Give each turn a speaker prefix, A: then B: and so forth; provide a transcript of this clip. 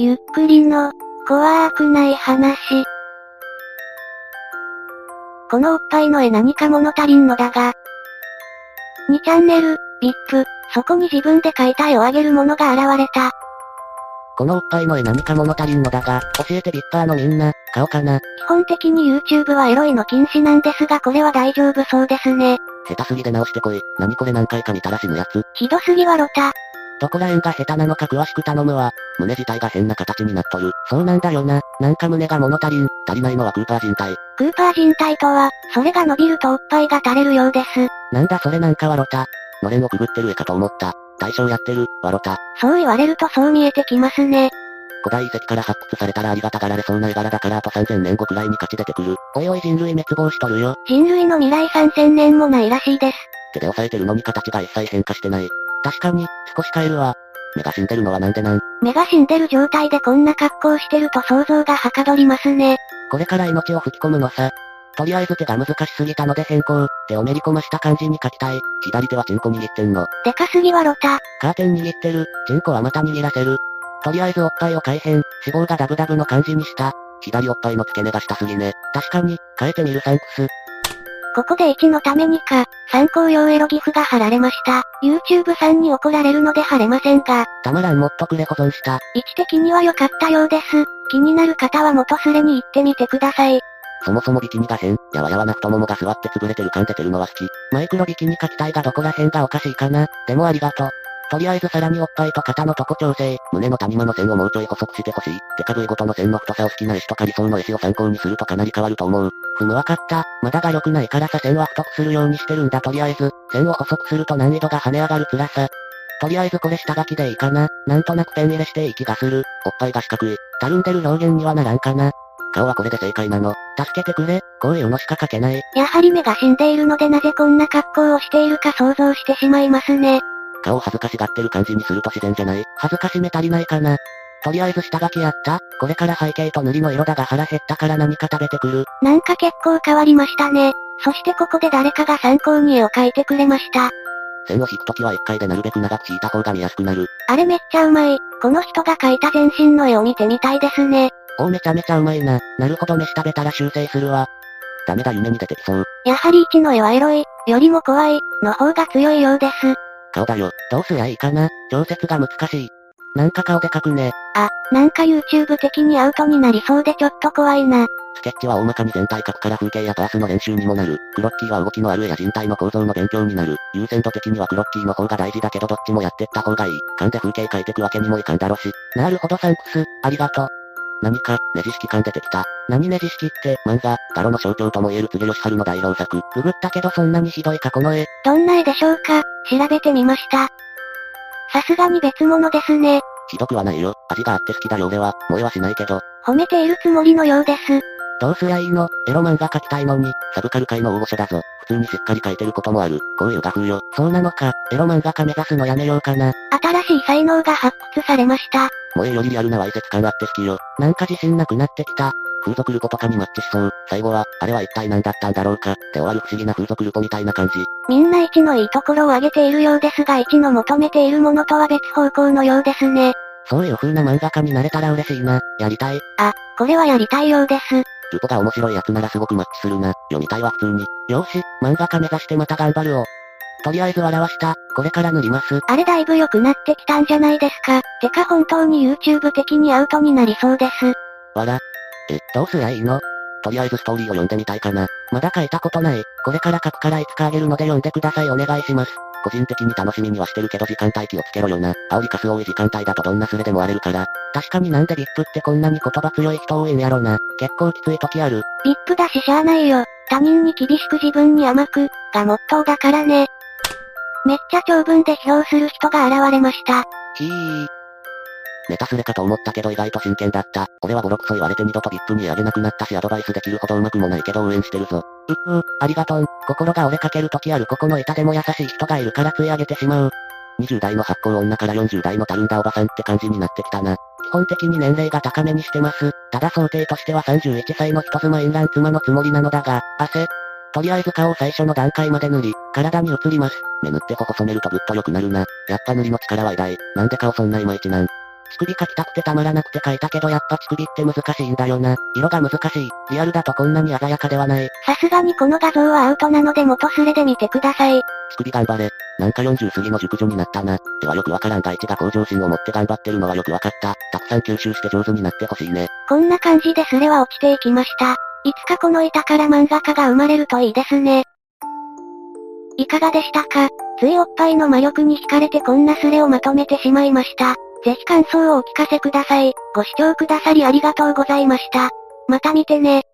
A: ゆっくりの、怖くない話。このおっぱいの絵何か物足りんのだが。2チャンネル、VIP、そこに自分で描いた絵をあげる者が現れた。
B: このおっぱいの絵何か物足りんのだが、教えてビッパーのみんな、顔かな。
A: 基本的に YouTube はエロいの禁止なんですがこれは大丈夫そうですね。
B: 下手すぎで直してこい。何これ何回か見たら死ぬやつ。
A: ひどすぎはロタ。
B: どこら辺が下手なのか詳しく頼むわ。胸自体が変な形になっとる。そうなんだよな。なんか胸が物足りん。足りないのはクーパー人体。
A: クーパー人体とは、それが伸びるとおっぱいが垂れるようです。
B: なんだそれなんかはロタ。のれんをくぐってる絵かと思った。大将やってる、わロタ。
A: そう言われるとそう見えてきますね。
B: 古代遺跡から発掘されたらありがたがられそうな絵柄だからあと3000年後くらいに勝ち出てくる。おいおい人類滅亡しとるよ。
A: 人類の未来3000年もないらしいです。
B: 手で押さえてるのに形が一切変化してない。確かに、少し変えるわ。目が死んでるのはなんでなん？
A: 目が死んでる状態でこんな格好してると想像がはかどりますね。
B: これから命を吹き込むのさ。とりあえず手が難しすぎたので変更。手をめり込ました感じに書きたい。左手はチンコ握ってんの。
A: でかすぎはロタ。
B: カーテン握ってる。チンコはまた握らせる。とりあえずおっぱいを改変。脂肪がダブダブの感じにした。左おっぱいの付け根が下すぎね。確かに、変えてみるサンクス。
A: ここで1のためにか、参考用エロギフが貼られました。YouTube さんに怒られるので貼れませんが、
B: たまらんもっとくれ保存した。
A: 位置的には良かったようです。気になる方は元スレに行ってみてください。
B: そもそもビキニが変。やわやわな太ももが座って潰れてる感出てるのは好き。マイクロビキニ書きたいがどこら辺がおかしいかな。でもありがとう。とりあえずさらにおっぱいと肩のとこ調整。胸の谷間の線をもうちょい細くしてほしい。手か部位ごとの線の太さを好きな絵師とか理想の絵師を参考にするとかなり変わると思う。ふむわかった。まだが良くないからさ線は太くするようにしてるんだとりあえず。線を細くすると難易度が跳ね上がる辛さ。とりあえずこれ下書きでいいかな。なんとなくペン入れしていい気がする。おっぱいが四角い。たるんでる表現にはならんかな。顔はこれで正解なの。助けてくれ。こういうのしか書けない。
A: やはり目が死んでいるのでなぜこんな格好をしているか想像してしまいますね。
B: 顔恥ずかしがってる感じにすると自然じゃない？恥ずかしめ足りないかな。とりあえず下書きやったこれから背景と塗りの色だが腹減ったから何か食べてくる。
A: なんか結構変わりましたね。そしてここで誰かが参考に絵を描いてくれました。
B: 線を引くときは一回でなるべく長く引いた方が見やすくなる。
A: あれめっちゃうまい。この人が描いた全身の絵を見てみたいですね。
B: おーめちゃめちゃうまいな。なるほど飯食べたら修正するわ。ダメだ夢に出てきそう。
A: やはり1の絵はエロい、よりも怖い、の方が強いようです。
B: 顔だよ。どうすりゃいいかな？調節が難しい。なんか顔で描くね。
A: あ、なんか YouTube 的にアウトになりそうでちょっと怖いな。
B: スケッチは大まかに全体描くから風景やパースの練習にもなる。クロッキーは動きのある絵や人体の構造の勉強になる。優先度的にはクロッキーの方が大事だけどどっちもやってった方がいい。勘で風景描いてくわけにもいかんだろし。なるほどサンクス、ありがとう。何か、ネジ式感出てきた。何ネジ式って、漫画、ガロの象徴とも言える辻義春の代表作。ググったけどそんなにひどいかこの絵。
A: どんな絵でしょうか？調べてみました。さすがに別物ですね。
B: ひどくはないよ。味があって好きだよ俺は。萌えはしないけど。
A: 褒めているつもりのようです。
B: どうすりゃいいの？エロ漫画描きたいのに、サブカル界の大御所だぞ。普通にしっかり描いてることもある。こういう画風よ。そうなのか、エロ漫画家目指すのやめようかな。
A: 新しい才能が発掘されました。
B: 萌えよりリアルなわいせつ感あって好きよ。なんか自信なくなってきた。風俗ルポとかにマッチしそう。最後は、あれは一体何だったんだろうか。で終わる不思議な風俗ルポみたいな感じ。
A: みんな1のいいところを挙げているようですが1の求めているものとは別方向のようですね。
B: そういう風な漫画家になれたら嬉しいな。やりたい。
A: あ、これはやりたいようです。
B: ルポが面白いやつならすごくマッチするな。読みたいは普通に。よーし、漫画家目指してまた頑張るを。とりあえず笑わした。これから塗ります。
A: あれだいぶ良くなってきたんじゃないですか。てか本当に YouTube 的にアウトになりそうです。
B: わら。え、どうすりゃいいの？とりあえずストーリーを読んでみたいかな。まだ書いたことない。これから書くからいつかあげるので読んでくださいお願いします。個人的に楽しみにはしてるけど時間帯気をつけろよな。煽りかす多い時間帯だとどんなスレでも荒れるから。確かになんでビップってこんなに言葉強い人多いんやろな。結構きつい時ある。
A: VIP だししゃあないよ。他人に厳しく自分に甘く、がモットーだからね。めっちゃ長文で批評する人が現れました。
B: ひー。ネタスレかと思ったけど意外と真剣だった。俺はボロクソ言われて二度とビップにあげなくなったしアドバイスできるほどうまくもないけど応援してるぞ。うっうー、ありがとん。心が折れかける時あるここの板でも優しい人がいるからつい上げてしまう。20代の発行女から40代のたるんだおばさんって感じになってきたな。基本的に年齢が高めにしてます。ただ想定としては31歳の人妻インラン妻のつもりなのだが、汗。とりあえず顔を最初の段階まで塗り、体に移ります。目塗って頬染めるとぐっと良くなるな。やっぱ塗りの力は偉大。なんで顔そんないまいちなん？乳首描きたくてたまらなくて描いたけどやっぱ乳首って難しいんだよな。色が難しい。リアルだとこんなに鮮やかではない。
A: さすがにこの画像はアウトなので元スレで見てください。
B: 乳首頑張れ。なんか40過ぎの熟女になったな。ではよくわからんが一が向上心を持って頑張ってるのはよくわかった。たくさん吸収して上手になってほしいね。
A: こんな感じでスレは落ちていきました。いつかこの板から漫画家が生まれるといいですね。いかがでしたか？ついおっぱいの魔力に惹かれてこんなスレをまとめてしまいました。ぜひ感想をお聞かせください。ご視聴くださりありがとうございました。また見てね。